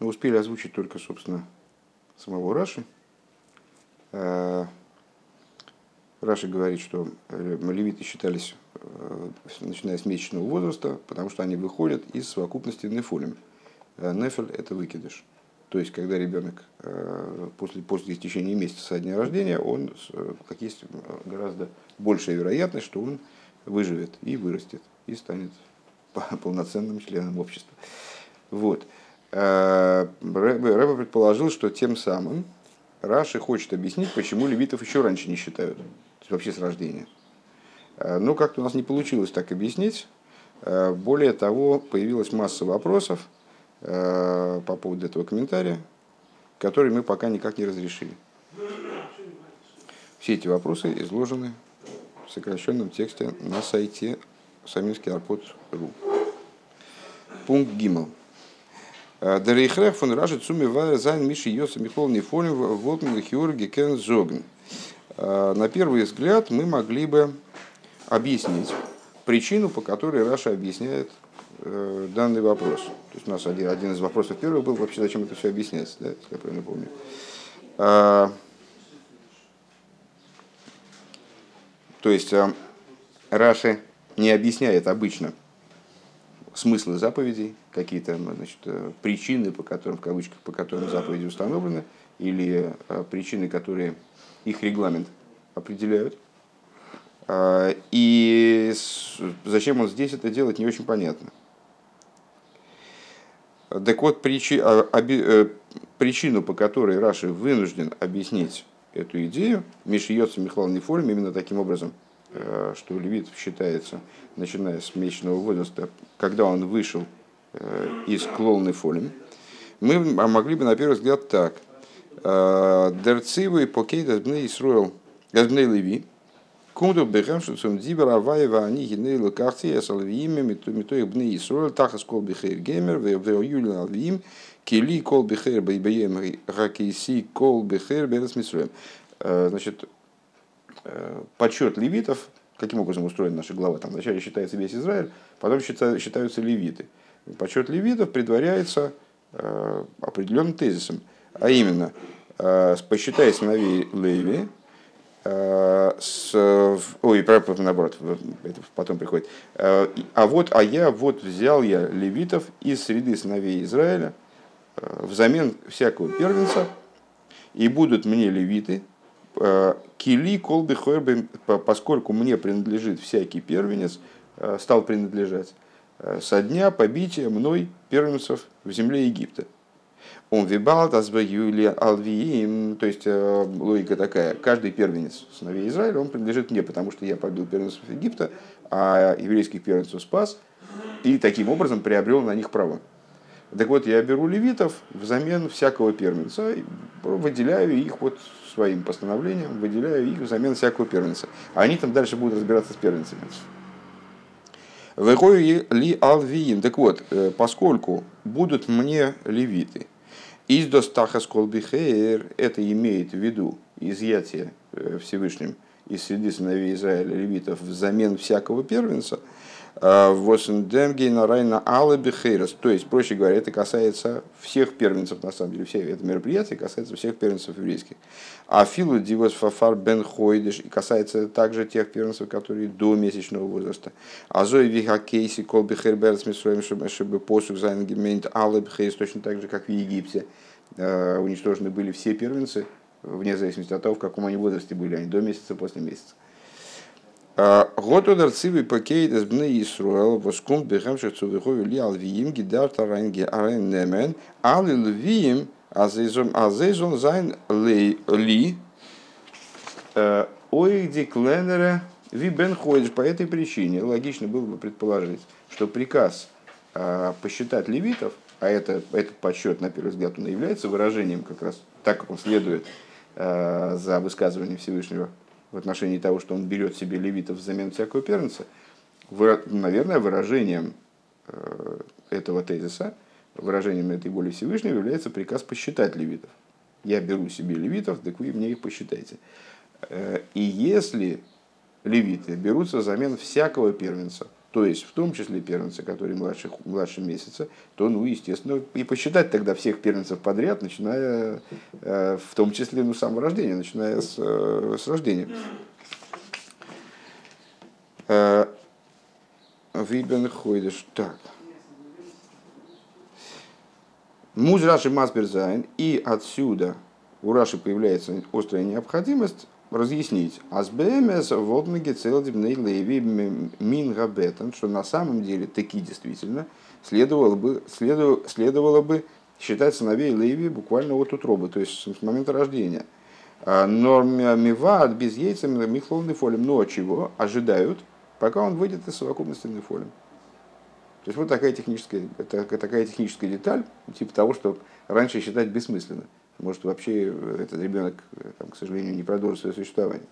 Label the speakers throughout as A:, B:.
A: Мы успели озвучить только, собственно, самого Раши. Э, Раши говорит, что э, левиты считались, э, начиная с месячного возраста, потому что они выходят из совокупности нефолем. Нефель – это выкидыш. То есть, когда ребенок после, после истечения месяца со дня рождения, он, как есть гораздо большая вероятность, что он выживет и вырастет, и станет полноценным членом общества. Вот. Рэба предположил, что тем самым Раши хочет объяснить, почему левитов еще раньше не считают, вообще с рождения. Э, но как-то у нас не получилось так объяснить. Э, более того, появилась масса вопросов э, по поводу этого комментария, которые мы пока никак не разрешили. Все эти вопросы изложены в сокращенном тексте на сайте арпот.ру. Пункт Гиммел. דער הכרח פון רש״י צו מבאר זיין משיצא מכלל נפלים וואלט מען לכאורה געקענט זאגן. На первый взгляд мы могли бы объяснить причину, по которой Раша объясняет э, данный вопрос. То есть у нас один, один из вопросов первый был вообще, зачем это все объясняется, да, если я правильно помню. А, то есть а, Раши не объясняет обычно смыслы заповедей, какие-то значит, э, причины, по которым, в кавычках, по которым заповеди установлены, или э, причины, которые их регламент определяют. А, и зачем он здесь это делает, не очень понятно. Так вот, а, э, причину, по которой Раши вынужден объяснить эту идею, Мишиется Михаил Нефорим именно таким образом – что левит считается, начиная с месячного возраста, когда он вышел из клолны фолем, мы могли бы на первый взгляд так. Э, Дерцивый покейт азбней Исруэл, азбней Леви, кунду бехемшуцум дибер аваева они гиней лакарти эсалвииме митоих бней Исруэл тахас кол бихейр геймер веоюлин алвиим кили кол бихейр бейбеем ракейси кол бихейр берес Значит, Э, подсчет левитов, каким образом устроена наша глава, там вначале считается весь Израиль, потом считаются левиты. Подсчет левитов предваряется э, определенным тезисом, а именно, э, посчитай сыновей Леви, с, ой, наоборот, это потом приходит. А вот, а я вот взял я левитов из среды сыновей Израиля взамен всякого первенца, и будут мне левиты, Э, кили колбы хойрбы, поскольку мне принадлежит всякий первенец, э, стал принадлежать э, со дня побития мной первенцев в земле Египта. Он вибалт азбаюли алвиим, то есть логика такая, каждый первенец сыновей Израиля, он принадлежит мне, потому что я побил первенцев Египта, а еврейских первенцев спас, и таким образом приобрел на них право. Так вот, я беру левитов взамен всякого первенца, выделяю их вот своим постановлением, выделяю их взамен всякого первенца. А они там дальше будут разбираться с первенцами. Выхою ли алвиим. Так вот, э, поскольку будут мне левиты, из достаха сколбихейр, это имеет в виду изъятие э, Всевышним из среды сыновей Израиля левитов взамен всякого первенца – Восендемгейна Райна Алла Бехейрос. То есть, проще говоря, это касается всех первенцев, на самом деле, все это мероприятие касается всех первенцев еврейских. А Филу Дивос Фафар Бен Хойдеш касается также тех первенцев, которые до месячного возраста. А Зои Виха Кейси Кол Бехер Берц Мисроем чтобы посух Зайнгемент Алла Бехейрос, точно так же, как в Египте. Э, уничтожены были все первенцы, вне зависимости от того, в каком они возрасте были, они до месяца, после месяца. Готу цивы пакет из бны Исруэл, воскум бехамших цувихови ли алвиим гидарта райнги арен немен, али лвиим азейзон зайн ли ойди кленере ви бен ходишь. По этой причине логично было бы предположить, что приказ посчитать левитов, а это, этот подсчет, на первый взгляд, он является выражением как раз так, как он следует за высказыванием Всевышнего в отношении того, что он берет себе левитов взамен всякого первенца, наверное, выражением э, этого тезиса, выражением этой воли Всевышнего является приказ посчитать левитов. Я беру себе левитов, так вы мне их посчитайте. Э, и если левиты берутся взамен всякого первенца, то есть в том числе первенцы, которые младше, младше месяца, то, ну, естественно, и посчитать тогда всех первенцев подряд, начиная, э, в том числе, ну, с самого рождения, начиная с, э, с рождения. Э, Вибен Хойдеш. Так. Муз Раши Масберзайн. И отсюда у Раши появляется острая необходимость разъяснить. Асбемес водмеге целдибней леви мингабетан, что на самом деле таки действительно следовало бы, следовало, следовало бы считать сыновей Леви буквально от утробы, то есть с момента рождения. А, Нормиват без яйца михловный фолем, но чего ожидают, пока он выйдет из совокупности фолем. То есть вот такая техническая, такая техническая деталь, типа того, что раньше считать бессмысленно может вообще этот ребенок, там, к сожалению, не продолжит свое существование.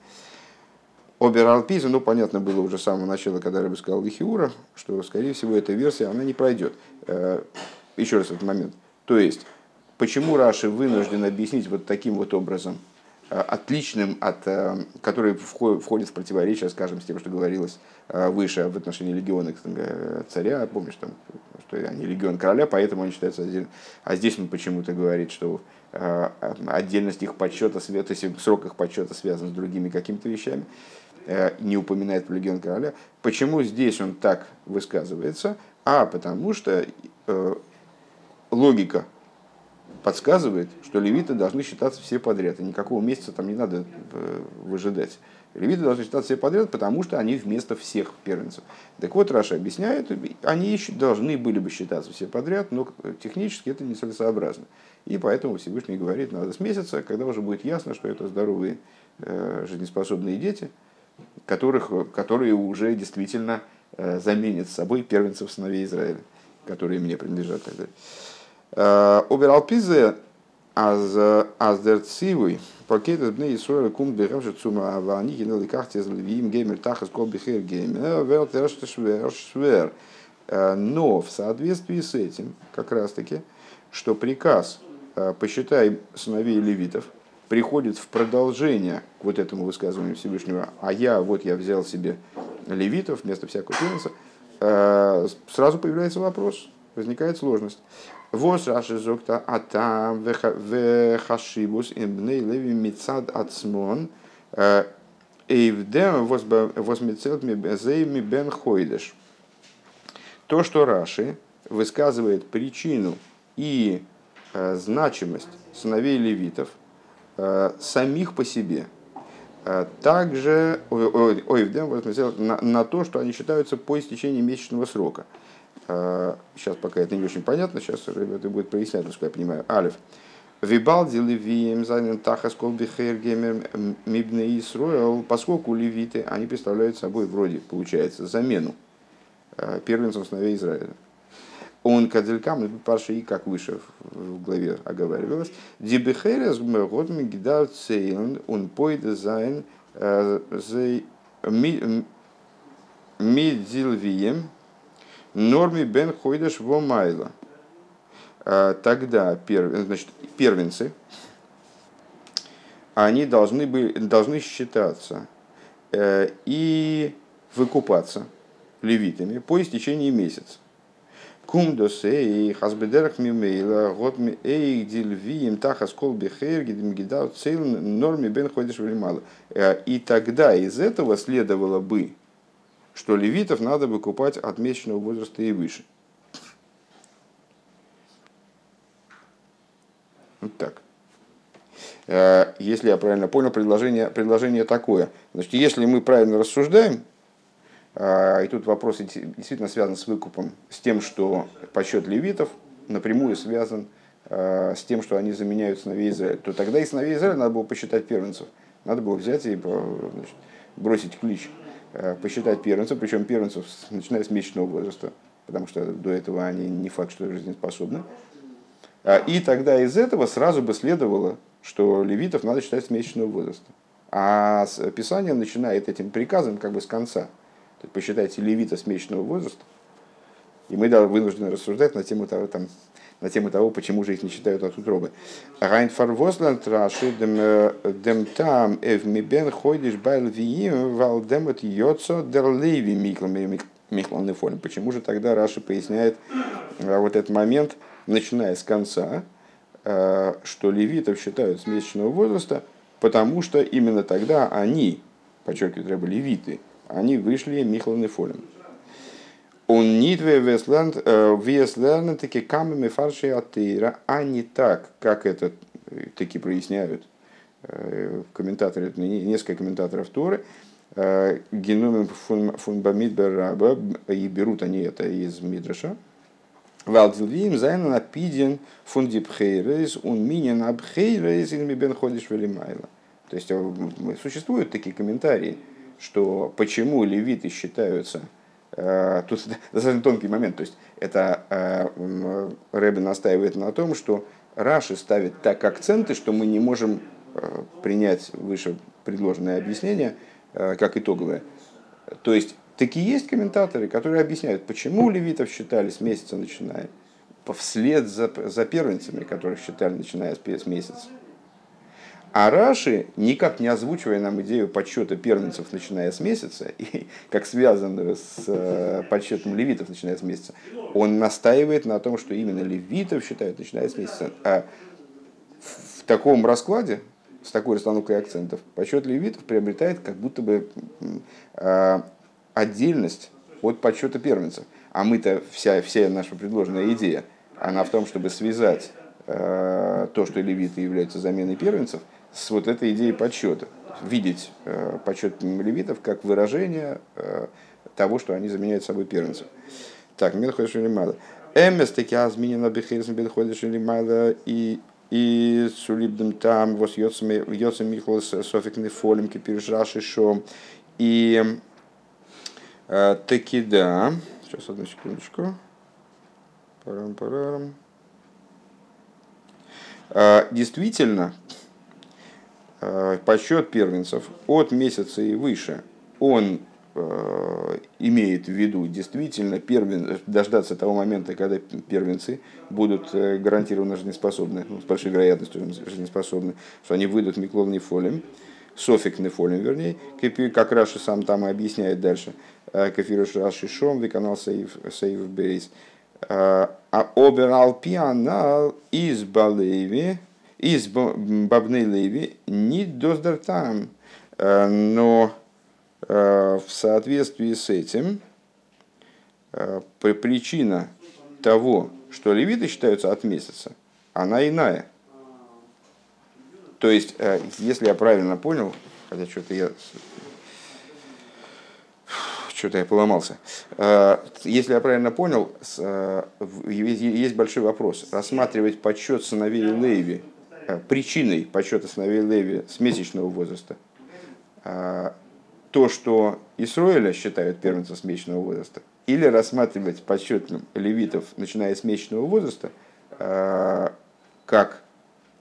A: Оберал Пиза, ну, понятно было уже с самого начала, когда бы сказал Лихиура, что, скорее всего, эта версия, она не пройдет. Э, еще раз этот момент. То есть, почему Раши вынужден объяснить вот таким вот образом, э, отличным от, э, который входит в противоречие, скажем, с тем, что говорилось выше в отношении легиона царя, помнишь, там, что они легион короля, поэтому они считаются отдельно. А здесь он почему-то говорит, что Э, отдельность их подсчета, то есть срок их подсчета связан с другими какими-то вещами, э, не упоминает легион короля. Почему здесь он так высказывается? А потому что э, логика подсказывает, что левиты должны считаться все подряд, и никакого месяца там не надо выжидать. Левиты должны считаться все подряд, потому что они вместо всех первенцев. Так вот, Раша объясняет, они должны были бы считаться все подряд, но технически это нецелесообразно. И поэтому Всевышний говорит, надо с месяца, когда уже будет ясно, что это здоровые, э, жизнеспособные дети, которых, которые уже действительно э, заменят собой первенцев сыновей Израиля, которые мне принадлежат. Э, Обералпизе аздерцивый пакет из бней Исруэля кум бегавши цума авани генели кахте из львим геймер тахас кол бихер геймер велтершвер. Но в соответствии с этим, как раз таки, что приказ Э, посчитай сыновей левитов, приходит в продолжение к вот этому высказыванию Всевышнего, а я, вот я взял себе левитов вместо всякого первенца, э, сразу появляется вопрос, возникает сложность. Вос раши зокта атам вехашибус имбней леви мицад ацмон э, эйвдем возмицелт ми бен хойдеш. То, что Раши высказывает причину и Э, значимость сыновей левитов э, самих по себе. Также ой, на, на то, что они считаются по истечении месячного срока. Сейчас пока это не очень понятно, сейчас это будет прояснять, насколько я понимаю. Алиф. Вибалди левием занен тахас колбихер гемер мибне Исруэл, поскольку левиты, они представляют собой вроде, получается, замену первенцам сыновей Израиля. Он кадзелькам и парши, и как выше в главе оговаривалось. Дибехерес год мигдал цейлен, он пойде зайн мидзилвием норме бен хойдеш вомайла. Тогда значит, первенцы, они должны, были, должны считаться э, и выкупаться левитами по истечении месяца. Кумдос эй хасбедерах мимейла год ми эй дильвием тахас кол бехер гидим гидал цейл норме бен ходишь в И тогда из этого следовало бы, что левитов надо выкупать от месячного возраста и выше. Вот так. Если я правильно понял, предложение, предложение такое. Значит, если мы правильно рассуждаем, а, и тут вопрос действительно связан с выкупом, с тем, что подсчет левитов напрямую связан а, с тем, что они заменяют сыновей Израиля, то тогда и сыновей Израиля надо было посчитать первенцев. Надо было взять и значит, бросить клич, посчитать первенцев, причем первенцев начиная с месячного возраста, потому что до этого они не факт, что жизнеспособны. И тогда из этого сразу бы следовало, что левитов надо считать с месячного возраста. А Писание начинает этим приказом как бы с конца – так посчитайте левита с месячного возраста, и мы вынуждены рассуждать на тему того, там, на тему того, почему же их не считают от утробы. Райн фарвосланд раши дем э, там эв мибен ходишь байл виим вал демет йоцо дер леви Михлан Нефолем. Почему же тогда Раши поясняет вот этот момент, начиная с конца, что левитов считают с месячного возраста, потому что именно тогда они, подчеркивает Рэба, левиты, они вышли Михлан Нефолем. Он нитве веслерн таки камами фарши атеира, а не так, как это таки проясняют комментаторы, несколько комментаторов Торы, геномим фунбамидбер раба, и берут они это из Мидраша, Валдилвиим зайна напиден фундипхейрейс, он минен абхейрейс, и бен ходишь велимайла. То есть существуют такие комментарии, что почему левиты считаются тут достаточно тонкий момент. То есть это э, Ребе настаивает на том, что Раши ставит так акценты, что мы не можем э, принять выше предложенное объяснение как итоговое. То есть такие есть комментаторы, которые объясняют, почему левитов считали с месяца начиная, вслед за, за первенцами, которых считали начиная с месяца. А Раши, никак не озвучивая нам идею подсчета первенцев, начиная с месяца, и как связанную с э, подсчетом левитов, начиная с месяца, он настаивает на том, что именно левитов считают, начиная с месяца. А в таком раскладе, с такой расстановкой акцентов, подсчет левитов приобретает как будто бы э, отдельность от подсчета первенцев. А мы-то, вся, вся наша предложенная идея, она в том, чтобы связать э, то, что левиты являются заменой первенцев – с вот этой идеей подсчета. Видеть э, подсчет левитов как выражение э, того, что они заменяют собой первенцев. Так, Милходиш или Мада. Эмес таки азминина бехирсен бедходиш или Мада и и сулибдем там вот йоцем михлос софик нефолем кипирш раши шо и э, таки да сейчас одну секундочку парам парам э, действительно подсчет первенцев от месяца и выше, он э, имеет в виду действительно первен, дождаться того момента, когда первенцы будут э, гарантированно жизнеспособны, ну, с большой вероятностью жизнеспособны, что они выйдут микловный фолем, софик фолем, вернее, как Раши сам там и объясняет дальше, кафируш Раши Шом, канал Сейв, Сейв Бейс, а оберал пианал из Балеви, из Бабны Леви не доздартам, э, но э, в соответствии с этим э, причина того, что левиты считаются от месяца, она иная. То есть, если я правильно понял, хотя что-то я что-то я поломался. Если я правильно понял, есть большой вопрос. Рассматривать подсчет сыновей Леви причиной подсчета сыновей Леви с месячного возраста а, то, что Исроиля считают первенцем с месячного возраста, или рассматривать подсчет левитов, начиная с месячного возраста, а, как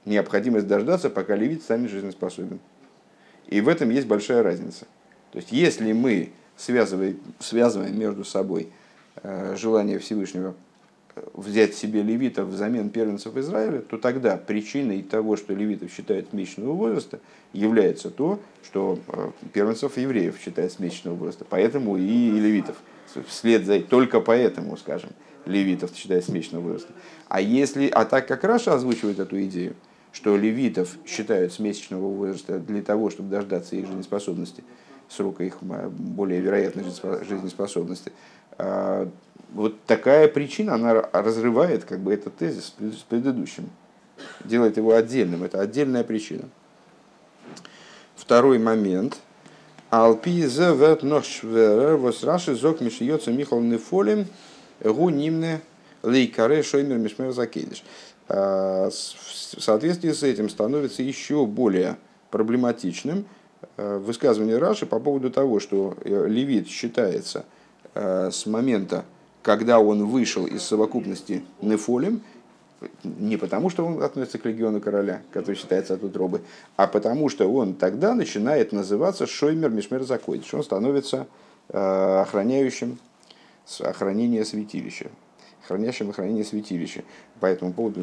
A: необходимость дождаться, пока левит станет жизнеспособен. И в этом есть большая разница. То есть, если мы связываем, связываем между собой э, желание Всевышнего взять себе левитов взамен первенцев Израиля, то тогда причиной того, что левитов считают месячного возраста, является то, что э, первенцев евреев считают с месячного возраста. Поэтому и левитов. Вслед за только поэтому, скажем, левитов считают с месячного возраста. А, если, а так как Раша озвучивает эту идею, что левитов считают с месячного возраста для того, чтобы дождаться их жизнеспособности, срока их э, более вероятной жизнеспособности, а, вот такая причина, она разрывает как бы этот тезис с предыдущим, делает его отдельным. Это отдельная причина. Второй момент. Алпизе вет ношвера вос раши зок мишьется михал нефолем гу нимне лейкаре шоймер мишмер закидыш. А, в соответствии с этим становится еще более проблематичным э, высказывание Раши по поводу того, что э, левит считается э, с момента когда он вышел из совокупности Нефолем, не потому, что он относится к легиону короля, который считается от утробы, а потому, что он тогда начинает называться Шоймер Мишмер Закойдиш. Он становится э, охраняющим охранение святилища, хранящим охранение святилища. По этому поводу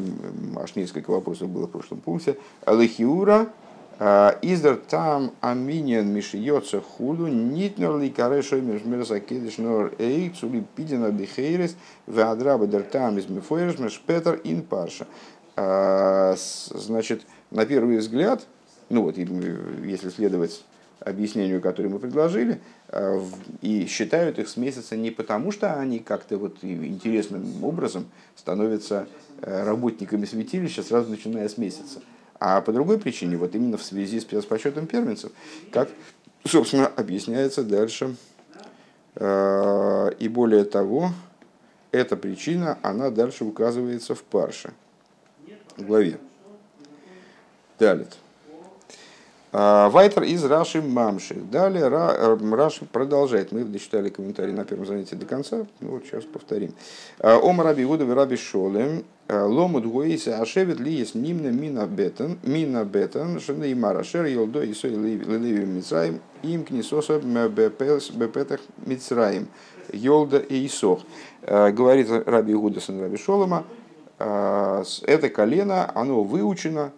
A: аж несколько вопросов было в прошлом пункте. Алехиура Издер там аминен мишиется худу нитнер ли карешой нор эй цули пидина бихейрес веадраба дер там из мифойрес межпетер ин парша. Значит, на первый взгляд, ну вот, если следовать объяснению, которое мы предложили, и считают их с месяца не потому, что они как-то вот интересным образом становятся работниками святилища, сразу начиная с месяца, а по другой причине, вот именно в связи с подсчетом первенцев, как, собственно, объясняется дальше. И более того, эта причина, она дальше указывается в парше, в главе. Далее. А, Вайтер из Раши Мамши. Далее э, Раши продолжает. Мы дочитали комментарий на первом занятии до конца. Ну, вот сейчас повторим. Ом Раби Гудов Раби Шолем. Ломут Гуэйса Ашевит ли есть нимна мина бетон. Мина бетон. Шена и Марашер Йолдо и Сой Леви Мицраим. Им книсоса бепетах Мицраим. Йолда и Исох. Говорит Раби Гуда сын Раби Шолема. Это колено, оно выучено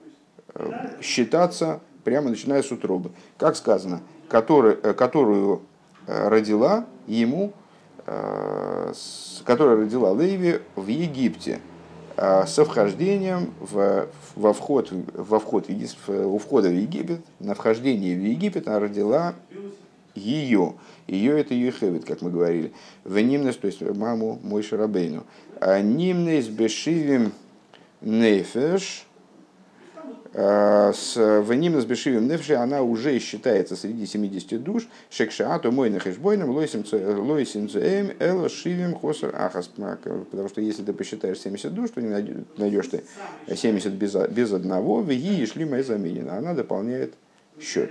A: э, считаться прямо начиная с утробы. Как сказано, который, э, которую э, родила ему, э, которая родила Леви в Египте со вхождением в, во вход, во вход, у входа в Египет, на вхождение в Египет она родила ее. Ее это Ехевит, как мы говорили. В Нимнес, то есть маму мой Шарабейну. Нимнес бешивим нефеш, с Венимна с Бешивим Невши, она уже считается среди 70 душ, Шекшаату мой на хэшбойном, лойсим цуэм, эло шивим хосер ахас. Потому что если ты посчитаешь 70 душ, то не найдешь ты 70 без, без одного, в и шли мои заменена. Она дополняет счет.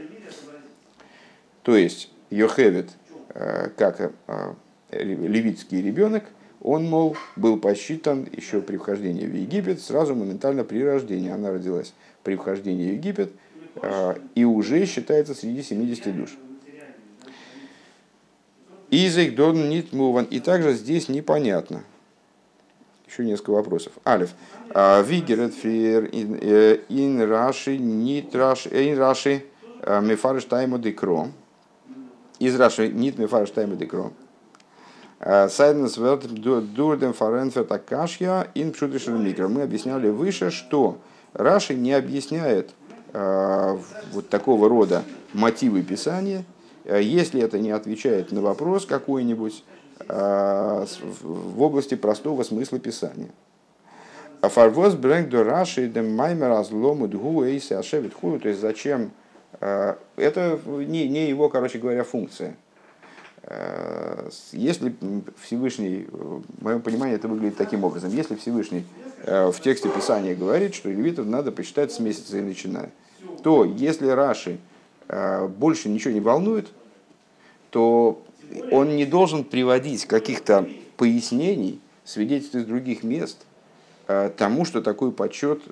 A: То есть, Йохевит, э, как э, левитский ребенок, он, мол, был посчитан еще при вхождении в Египет, сразу моментально при рождении она родилась при вхождении в Египет а, и уже считается среди 70 душ. Изик дон нит муван. И также здесь непонятно. Еще несколько вопросов. Алиф. А, Вигерет фриер ин раши нит раши ин раши а, мефарш тайму декро. Из раши нит мефарш тайму декро. Сайденс дурдем фаренфет акашья ин пшутишер микро. Мы объясняли выше, что Раши не объясняет э, вот такого рода мотивы Писания, э, если это не отвечает на вопрос какой-нибудь э, в области простого смысла Писания. А фарвоз брэнк до Раши дем маймер дгу эйси ашевит хулу, то есть зачем это не, не его, короче говоря, функция. Если Всевышний, в моем понимании это выглядит таким образом, если Всевышний в тексте Писания говорит, что левитов надо посчитать с месяца и начиная, то если Раши э, больше ничего не волнует, то он не должен приводить каких-то пояснений, свидетельств из других мест э, тому, что такой подсчет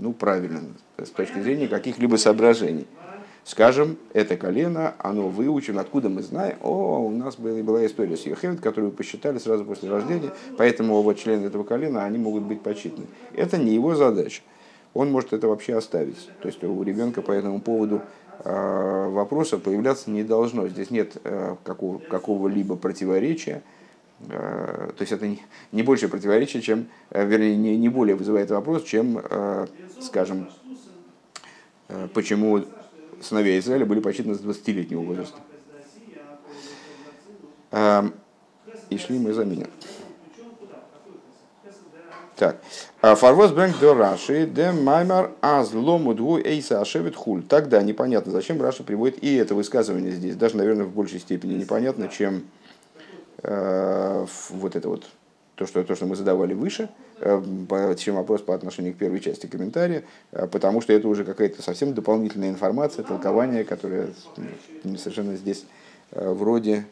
A: ну, правилен с точки зрения каких-либо соображений. Скажем, это колено, оно выучено, откуда мы знаем, о, у нас была, была история с Йохевит, которую посчитали сразу после рождения, поэтому вот члены этого колена, они могут быть почитаны. Это не его задача. Он может это вообще оставить. То есть у ребенка по этому поводу э, вопроса появляться не должно. Здесь нет э, какого, какого-либо противоречия. Э, то есть это не, не больше противоречия, чем, э, вернее, не, не более вызывает вопрос, чем, э, скажем, э, почему сыновья Израиля были посчитаны с 20-летнего возраста. Эм, и шли мы заменим. Так. «А Фарвоз брэнк до Раши, де маймар аз ломудгу эйса ашевит хуль. Тогда непонятно, зачем Раша приводит и это высказывание здесь. Даже, наверное, в большей степени непонятно, чем э, вот это вот то, что, то, что мы задавали выше, э, чем вопрос по отношению к первой части комментария, э, потому что это уже какая-то совсем дополнительная информация, толкование, которое совершенно здесь э, вроде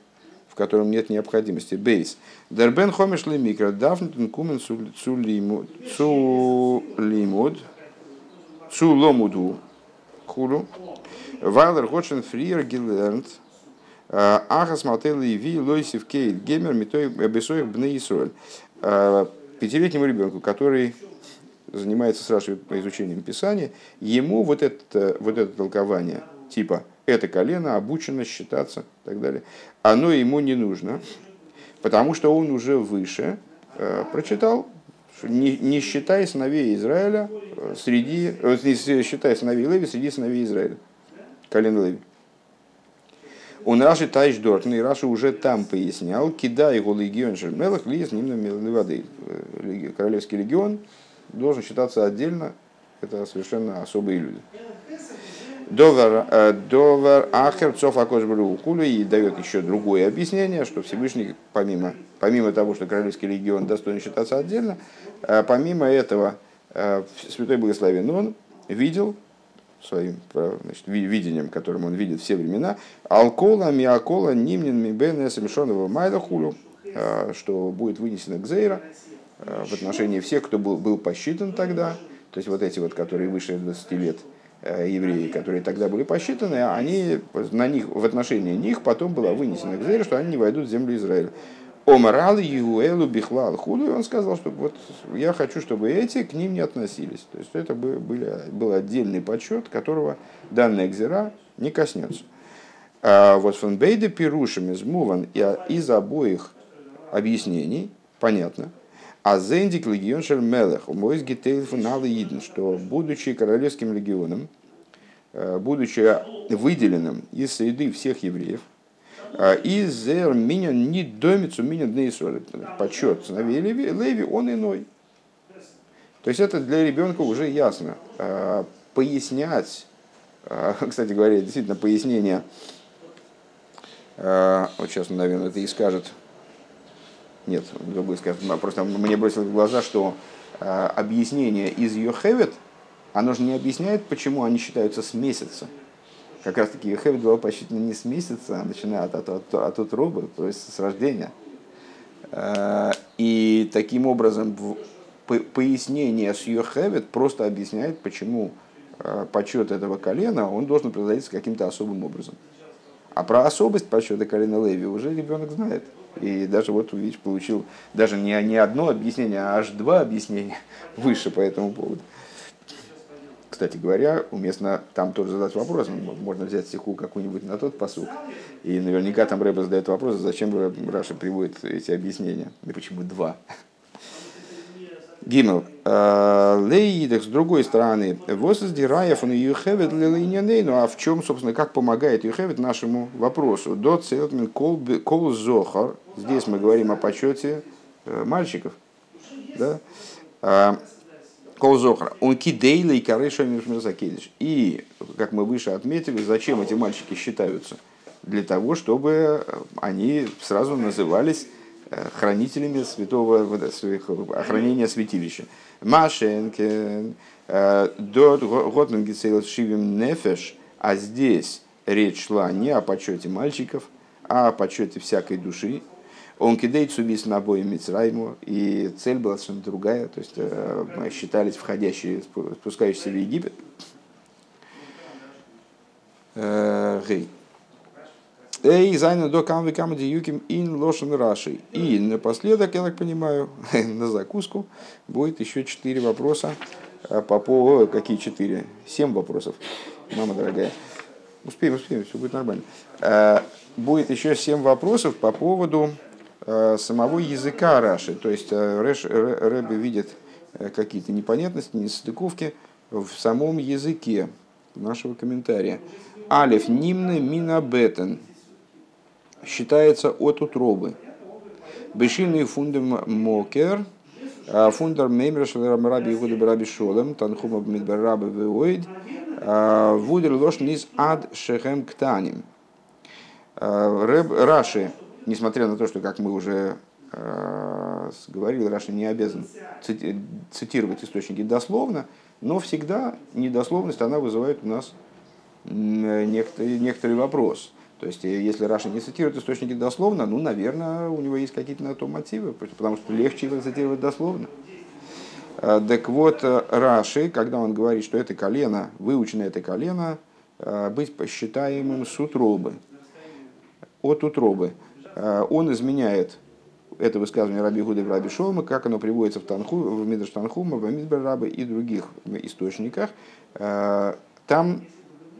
A: в котором нет необходимости. Бейс. Дербен хомиш ли микро дафнтен кумен цу лимуд цу ломуду хулу. Вайлер Готшен Фриер гилернт Ахас Малтели Ви Лойсив Кейт Гемер Митой Бесоих Бне Исруэль. Пятилетнему ребенку, который занимается с Рашей по изучением Писания, ему вот это, вот это толкование, типа это колено обучено считаться и так далее, оно ему не нужно, потому что он уже выше э, прочитал, не, не считая сыновей Израиля э, среди, э, не считая сыновей Леви среди сыновей Израиля, колен Леви. Он Раши Тайш Дортн, и Раши уже там пояснял, кидай его легион Шермелах, ли с ним воды. Королевский легион должен считаться отдельно, это совершенно особые люди. Довер, довер Ахер Цов Акошбру и дает еще другое объяснение, что Всевышний, помимо, помимо того, что Королевский легион достоин считаться отдельно, э, помимо этого э, Святой Благословен он видел своим значит, видением, которым он видит все времена, Алкола, Миакола, Нимнин, Мибен, Самишонова, Майдахулю, что будет вынесено к Зейра в отношении всех, кто был, был посчитан тогда, то есть вот эти вот, которые выше 20 лет, Э, евреи, которые тогда были посчитаны, они, на них, в отношении них потом была вынесена к что они не войдут в землю Израиля. Омарал Юэлу Бихлал Худу, и он сказал, что вот я хочу, чтобы эти к ним не относились. То есть это были, был отдельный подсчет, которого данная экзера не коснется. А вот фанбейда пирушами змуван из обоих объяснений, понятно, а зендик легион шель мелех, мой гитейл фунал иден, что будучи королевским легионом, э, будучи выделенным из среды всех евреев, э, из зер меня не домицу меня днейсоль, почет сыновей Леви, Леви, он иной. То есть это для ребенка уже ясно. Э, пояснять, кстати говоря, действительно пояснение, вот сейчас, наверное, это и скажет нет, другой скажет. Просто мне бросилось в глаза, что объяснение из Йохевет, оно же не объясняет, почему они считаются с месяца. Как раз таки Йохевет была посчитана не с месяца, а начиная от, от, от, от утробы, то есть с рождения. Э, и таким образом пояснение с Йохевет просто объясняет, почему э, почет этого колена, он должен произойти каким-то особым образом. А про особость почета колена Леви уже ребенок знает. И даже вот, видишь, получил даже не, не одно объяснение, а аж два объяснения выше по этому поводу. Кстати говоря, уместно там тоже задать вопрос. Можно взять стиху какую-нибудь на тот посуд. И наверняка там Рэба задает вопрос, зачем Раша приводит эти объяснения. И почему два. Гимел. Э, Лейдах, с другой стороны, воздираев он юхевет ну а в чем, собственно, как помогает юхевет нашему вопросу? До целтмен кол зохар, здесь мы говорим о почете э, мальчиков, да? Э, кол зохар, он кидейла и корыша И, как мы выше отметили, зачем эти мальчики считаются? Для того, чтобы они сразу назывались хранителями святого охранения святилища. Машенкен, э, дот Готмангицейл Шивим Нефеш, а здесь речь шла не о почете мальчиков, а о почете всякой души. Он субис на обои Мицрайму, и цель была совершенно другая, то есть э, считались входящие, спускающиеся в Египет. Э, гей. Эй, зайна до камви камади юким ин лошен раши. И напоследок, я так понимаю, на закуску будет еще четыре вопроса а, по поводу... Какие четыре? Семь вопросов, мама дорогая. Успеем, успеем, все будет нормально. А, будет еще семь вопросов по поводу самого языка Раши. То есть Рэбби видит какие-то непонятности, несостыковки в самом языке нашего комментария. Алиф нимны минабетен считается от утробы. Бешильный фундам мокер, фундар мемреш раби Игуда раби Шолем, танхума мидбараби веоид, а, вудер лош низ ад шехем ктаним. Раши, несмотря на то, что, как мы уже говорил, Раши не обязан цитировать источники дословно, но всегда недословность она вызывает у нас некоторый, некоторый вопрос. То есть, э, если Раша не цитирует источники дословно, ну, наверное, у него есть какие-то на то мотивы, потому что легче его цитировать дословно. Э, так вот, э, Раши, когда он говорит, что это колено, выучено это колено, быть посчитаемым с утробы, от утробы, он изменяет это высказывание Раби Гуды Раби Шолма, как оно приводится в, Танху, в Мидраш Танхума, в Мидбар Рабы и других источниках. Там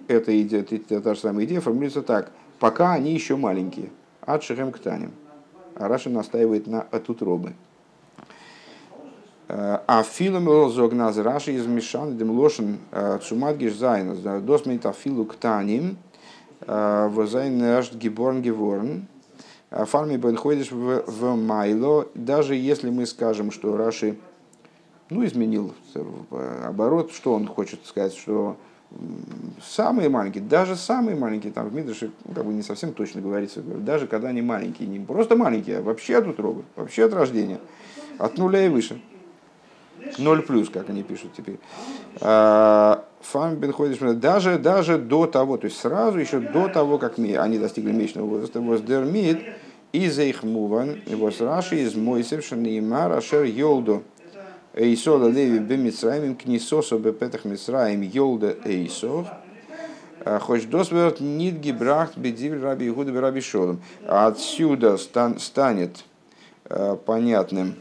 A: эта идея, та же самая идея формулируется так. Пока они еще маленькие. Ад шехем ктаним. А Раша настаивает на от утробы. А филом зогназ Раши из Мишан демлошен цумадгиш зайн. Досмейт афилу ктаним. Возайн ашт гиборн геворн. Фарми бенходишь в, в Майло. Даже если мы скажем, что Раши ну, изменил оборот, что он хочет сказать, что самые маленькие, даже самые маленькие, там в Мидрше ну, как бы не совсем точно говорится, даже когда они маленькие, не просто маленькие, а вообще от утробы, вообще от рождения, от нуля и выше. Ноль плюс, как они пишут теперь. А, Фам бенходиш даже, даже до того, то есть сразу еще до того, как они достигли месячного возраста, воздермит из их муван, его раши из мойсев шанеймар ашер йолду Эйсола Леви Бемицраим, Книсосо Бепетах Мицраим, Йолда Эйсов, Хоть досверт нит гибрахт бедивль раби Игуда раби Шолом. Отсюда стан, станет э, понятным,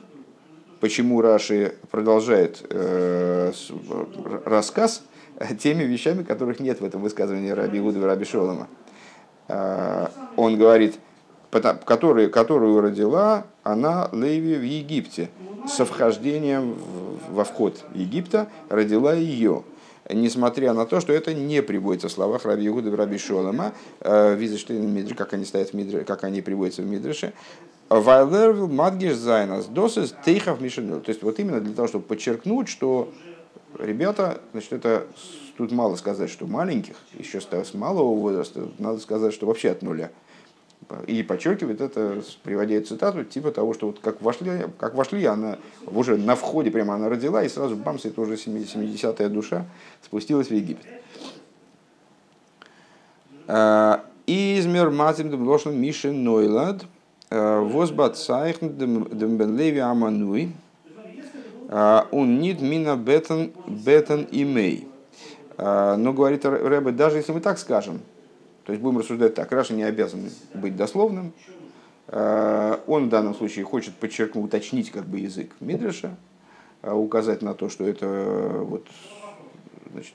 A: почему Раши продолжает э, рассказ теми вещами, которых нет в этом высказывании раби Игуда раби Шолома. Э, он говорит, который, которую родила она Леви в Египте. Со вхождением во вход Египта родила ее. Несмотря на то, что это не приводится в словах Раби Югуда Раби Шолома, э, как они стоят в Мидриш, как они приводятся в Мидреше, Вайлервил Мадгиш Зайнас, Досис Тейхов Мишенил. То есть вот именно для того, чтобы подчеркнуть, что ребята, значит, это тут мало сказать, что маленьких, еще с малого возраста, надо сказать, что вообще от нуля. И подчеркивает это, приводя цитату, типа того, что вот как вошли, как вошли, она уже на входе прямо она родила, и сразу бамс, это уже 70-я душа спустилась в Египет. А, Измер матим дем лошен мишен нойлад, возбат сайхн дем бен леви амануй, а, он нит мина бетен, бетен имей. Но, говорит Рэбе, даже если мы так скажем, то есть будем рассуждать так, Раша не обязан быть дословным. Э, он в данном случае хочет подчеркнуть, уточнить как бы язык Мидраша, э, указать на то, что это э, вот, значит,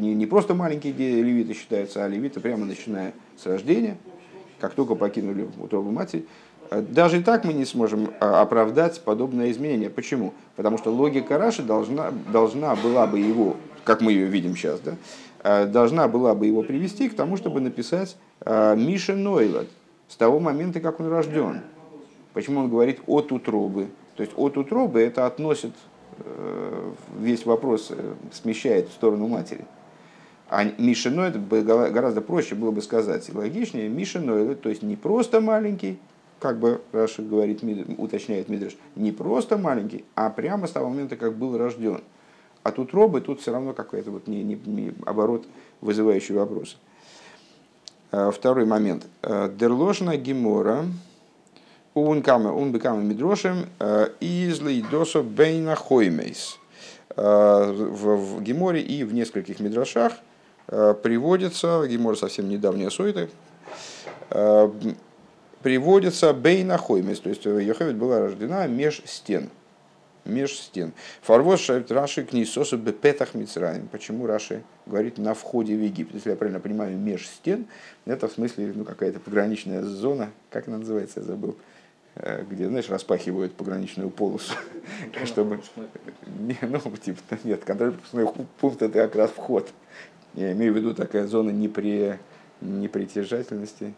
A: не, не просто маленькие левиты считаются, а левиты прямо начиная с рождения, как только покинули утробу матери. Даже и так мы не сможем оправдать подобное изменение. Почему? Потому что логика Раши должна, должна была бы его, как мы ее видим сейчас, да, Э, должна была бы его привести к тому, чтобы написать э, Миша Нойлад с того момента, как он рожден. Почему он говорит от утробы? То есть от утробы это относит э, весь вопрос, смещает в сторону матери. А Миша Нойлад гораздо проще было бы сказать, логичнее, Миша Нойлад, то есть не просто маленький, как бы Раша говорит, уточняет Мидриш, не просто маленький, а прямо с того момента, как был рожден. А тут робы, тут все равно какой-то вот не, не, не оборот, вызывающий вопросы. А, второй момент. А, Дерлошна гемора ункама унбекама мидрошем а, из лейдосо бейна хоймейс. В Геморе и в нескольких мидрашах приводится, Гемор совсем недавняя сойта, приводится бейна хоймейс, то есть Йохевит была рождена меж стен – меж стен. Фарвоз шайб Раши книсосу бепетах Мицраем. Почему Раши говорит на входе в Египет? Если я правильно понимаю, меж стен, это в смысле ну, какая-то пограничная зона, как она называется, я забыл, э, где, знаешь, распахивают пограничную полосу, чтобы... Не, ну, типа, нет, контрольно-пропускной пункт это как раз вход. Я имею в виду такая зона непри... непритяжательности,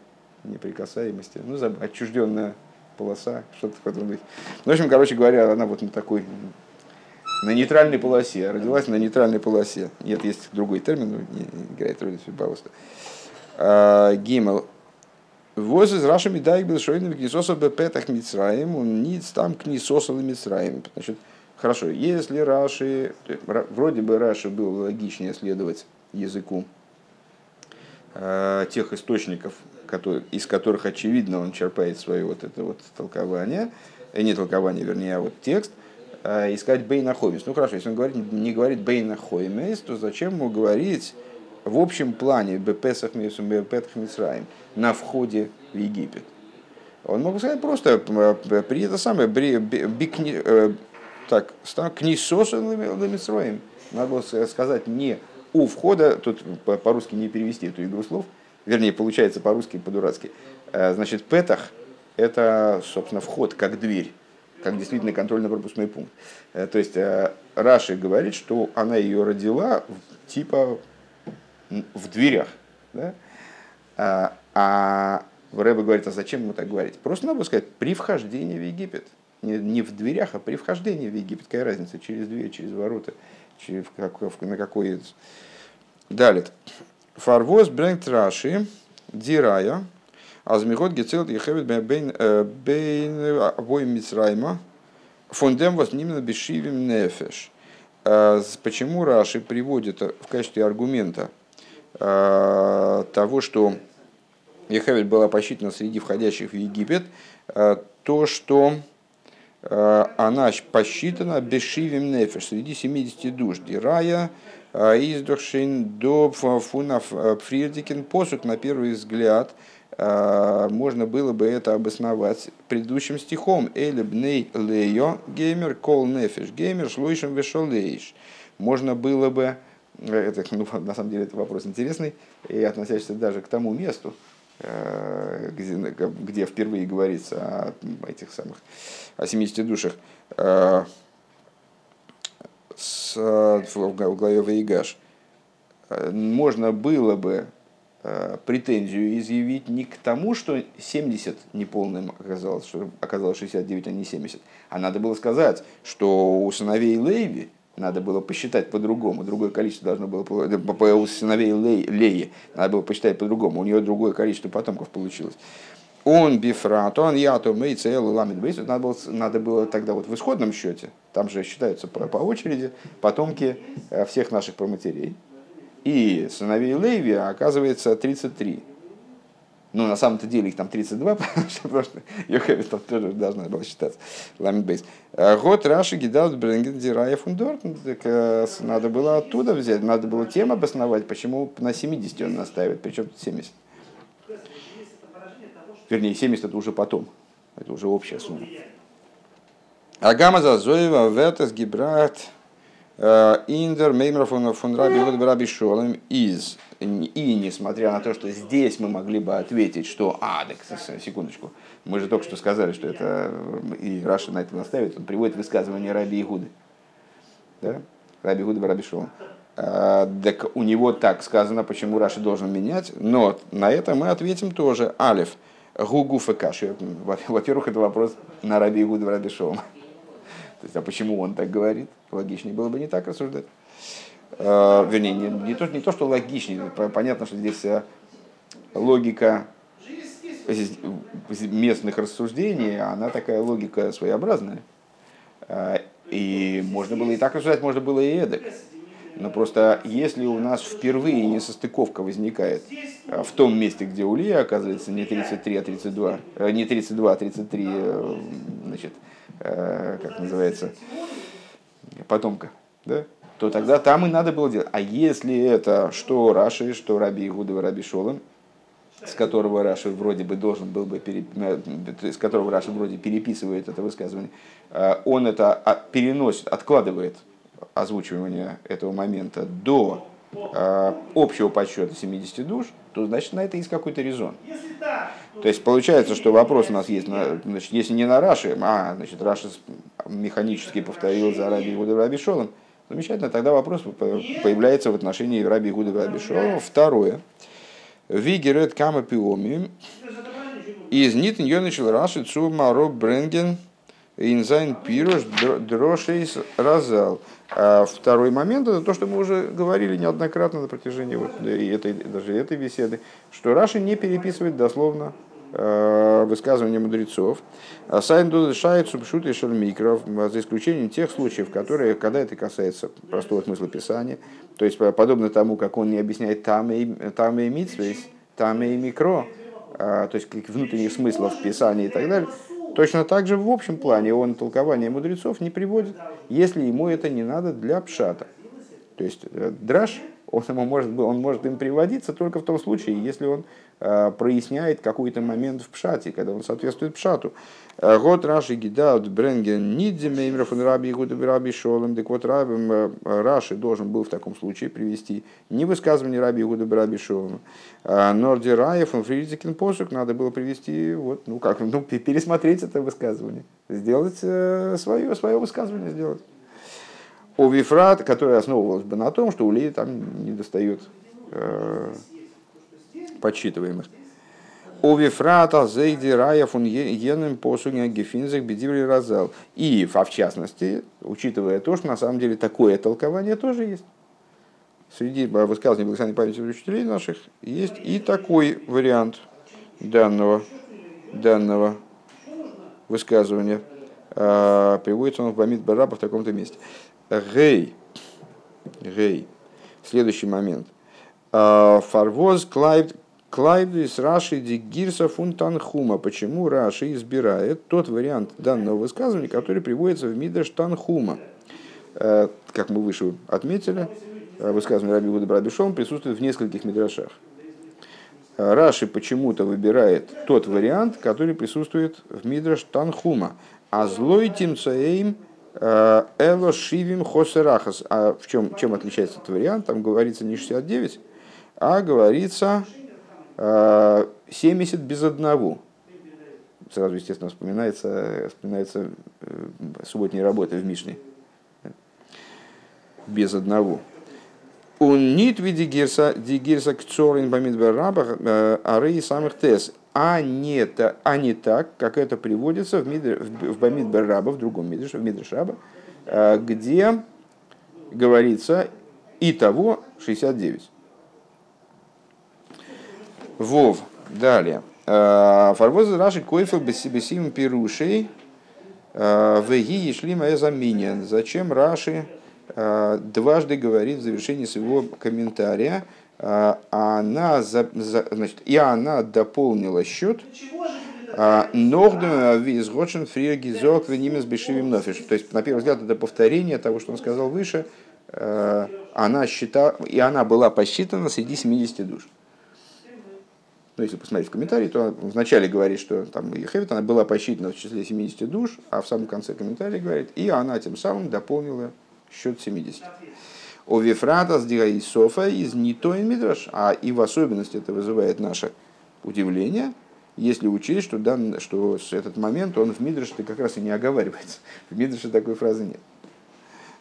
A: неприкасаемости, ну, отчужденная полоса, что-то в этом духе. Ну, в общем, короче говоря, она вот на такой, на нейтральной полосе, родилась на нейтральной полосе. Нет, есть другой термин, но не, не играет роли, пожалуйста. А, Гимел. Воз из Раша Медайк был шойным книсоса бепетах Мицраем, он ниц там книсоса Мицраем. Значит, хорошо, если Раши, вроде бы Раши был логичнее следовать языку э, тех источников, из которых, очевидно, он черпает свое вот это вот толкование, э, не толкование, вернее, а вот текст, э, искать Бейна Хоймес. Ну хорошо, если он говорит, не говорит Бейна Хоймес, то зачем ему говорить в общем плане Бепесах Мицраим на входе в Египет? Он мог сказать просто при это самое, при, бикни, так, книсосы ламицроем. Надо было сказать не у входа, тут по-русски не перевести эту игру слов, вернее, получается по-русски, по-дурацки. Значит, петах – это, собственно, вход, как дверь как действительно контрольно-пропускной пункт. Э, то есть э, Раши говорит, что она ее родила типа в дверях. Да? А, Рэба говорит, а зачем ему так говорить? Просто надо сказать, при вхождении в Египет. Не, не в дверях, а при вхождении в Египет. Какая разница, через дверь, через ворота, через, как, на какой... Далее. Фарвоз брэнгт Раши, Дирая, Азмихот гецелт ехевит бейн бейн обоим Мицрайма. פון דעם וואס נמנית בשבעים נפש. Почему Раши приводит в качестве аргумента того, что Йохевед была посчитана среди входящих в Египет, то, что она посчитана בשבעים נפש, среди 70 душ. די ראיה, איז דאך שוין דא פונעם פריערדיקן פסוק на первый взгляд – а, можно было бы это обосновать предыдущим стихом. אלה בני לאה גומר כל נפש גומר שלושים ושלוש. Можно было бы, это, ну, на самом деле это вопрос интересный и относящийся даже к тому месту, э, где, где впервые говорится о этих самых, о 70 душах э, с, в главе Ваигаш. Э, можно было бы Э, претензию изъявить не к тому, что 70 неполным оказалось, что оказалось 69, а не 70, а надо было сказать, что у сыновей Лейви надо было посчитать по-другому, другое количество должно было, у сыновей Леи надо было посчитать по-другому, у нее другое количество потомков получилось. Он бифрат, он я, то мы, цел, ламит бейс. Надо было, надо было тогда вот в исходном счете, там же считаются по, по очереди потомки э, всех наших проматерей, и сыновей Леви оказывается 33. Ну, на самом-то деле их там 32, потому что просто Йохевит там тоже должна была считаться. Ламит а Год Раши Гидал Бренген Дирая Фундорт. Так э, надо было оттуда взять, надо было тем обосновать, почему на 70 он настаивает, причем тут 70. Вернее, 70 это уже потом. Это уже общая сумма. Агама Зазоева Вертес Гибрат Э, Индер Меймер фон Раби Гуд Раби Шолем из. И несмотря на то, что здесь мы могли бы ответить, что, а, секундочку, мы же только что сказали, что это, и Раши на это наставит, он приводит высказывание Раби Игуды. Да? Раби Игуды Раби Шолем. А, так у него так сказано, почему Раши должен менять, но на это мы ответим тоже. א. הוא גופא קשיא. Во-первых, это вопрос на Раби Игуды Раби Шолем. То есть, а почему он так говорит? Логичнее было бы не так рассуждать. Э, вернее, не, не, то, не то, что логичнее. Понятно, что здесь логика местных рассуждений, она такая логика своеобразная. Э, и можно было и так рассуждать, можно было и эдак. Но просто если у нас впервые несостыковка возникает в том месте, где у Лия оказывается не 33, а 32, не 32, а 33, значит, Э, как называется, потомка, да? то тогда там и надо было делать. А если это что Раши, что Раби Игудова, Раби Шолом, с которого Раши вроде бы должен был бы, переп... Э, с которого Раши вроде переписывает это высказывание, э, он это переносит, откладывает озвучивание этого момента до общего подсчета 70 душ, то значит на это есть какой-то резон. То есть получается, что вопрос у нас есть, значит, если не на Раши, а значит, Раши механически повторил за Раби Игуда Раби Шолом, замечательно, тогда вопрос появляется в отношении Раби Игуда Раби Шолом. Второе. ווי גערעדט כמה פעמים איז ניט ענינו של רש"י צו אראפברענגען אין זיין פירוש דרשות רז"ל. А второй момент это то, что мы уже говорили неоднократно на протяжении вот этой, даже этой беседы, что Раши не переписывает дословно э, высказывания мудрецов. אַ סיידן שייך צו פשוטו של מקרא, за исключением тех случаев, которые, когда это касается простого смысла Писания, то есть подобно тому, как он не объясняет там и, там и митсвейс, там и микро, а, то есть внутренних смыслов Писания и так далее, Точно так же в общем плане он толкование мудрецов не приводит, если ему это не надо для пшата. То есть э, драж он, ему может, он может им приводиться только в том случае, если он проясняет какой-то момент в пшате, когда он соответствует пшату. Э, год Раши Гидаут Бренген Нидземеймеров и Раби Игуда Раби Шолем. Так вот, Раби, Раши должен был в таком случае привести не высказывание Раби Игуда Раби Шолем, а Норди Раев и Фридзикин посук надо было привести, вот, ну как, ну, пересмотреть это высказывание, сделать свое, свое высказывание сделать. У Вифрат, которая основывалась бы на том, что у Леи там не достает э, подсчитываемых. Вифрата зейди рая фун еным посуня гефинзах бедивли разал. И, а в частности, учитывая то, что на самом деле такое толкование тоже есть. Среди высказываний благословенной памяти учителей наших есть и такой вариант данного, данного высказывания. А, приводится он в Бамид Бараба в таком-то месте. Гей. Гей. Следующий момент. А, Фарвоз Клайд Клайдис Раши Дигирса Фунтанхума. Почему Раши избирает тот вариант данного высказывания, который приводится в Мидраш Танхума? Э, как мы выше отметили, э, высказывание Раби Гуда Брабишом присутствует в нескольких мидрашах. Э, Раши почему-то выбирает тот вариант, который присутствует в Мидраш Танхума. А злой тимцаэйм Эло Шивим Хосерахас. А в чем, чем отличается этот вариант? Там говорится не 69, а говорится 70 без одного. Сразу, естественно, вспоминается, вспоминается э, субботние работы в Мишне. Без одного. Он нит види гирса, ди гирса к цорин бамидбер рабах, э, ары самых тес а не, а не так, как это приводится в, Мидр, в Бамидбер Раба, в другом Мидрше, в э, где говорится и того 69. Вов. Далее. Э, Фарвоз Раши Койфел Бесибесим Пирушей э, Веги Ешлима Эзаминин. Зачем Раши дважды говорит в завершении своего комментария, она, значит, и она дополнила счет а, Норден Визгочен Фриргизок Венимес Бешивим Нофиш. То есть, на первый взгляд, это повторение того, что он сказал выше. Она считала, и она была посчитана среди 70 душ. Ну, если посмотреть в комментарии, то вначале говорит, что там Ехевит, она была посчитана в числе 70 душ, а в самом конце комментария говорит, и она тем самым дополнила счет 70. О Вифрата с Дигаисофа из Нитоин Мидраш, а и в особенности это вызывает наше удивление, если учесть, что, дан, что с этот момент он в Мидраше как раз и не оговаривается. В Мидраше такой фразы нет.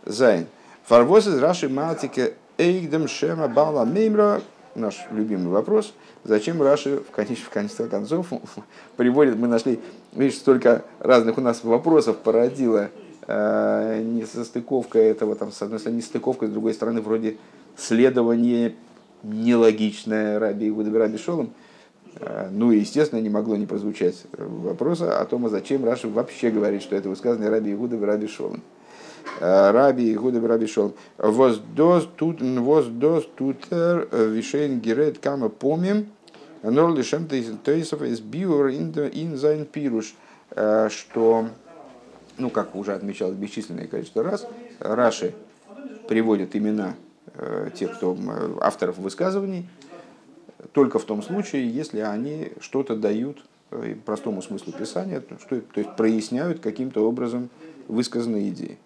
A: Зайн. Фарвоз из Раши Малтике Эйгдем Шема Бала Меймра наш любимый вопрос, зачем Раши в конечном конце концов приводит, мы нашли, видишь, столько разных у нас вопросов породило Э, несостыковка этого, там, с одной стороны, нестыковка, с другой стороны, вроде следование нелогичное Раби Игуда Раби Шолом. Э, ну и, естественно, не могло не прозвучать вопроса о том, а зачем Раши вообще говорит, что это высказывание Раби Игуда Раби Шолом. Э, Раби Игуда Раби Шолом. Воздос тут воздос тутер вишейн герет кама помим нор лишем тейсов из биур ин пируш. Что ну, как уже отмечалось бесчисленное количество раз, Раши приводит имена э, тех, кто авторов высказываний, только в том случае, если они что-то дают э, простому смыслу Писания, что, то есть проясняют каким-то образом высказанные идеи.